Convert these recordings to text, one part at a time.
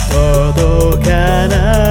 届かない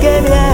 que bien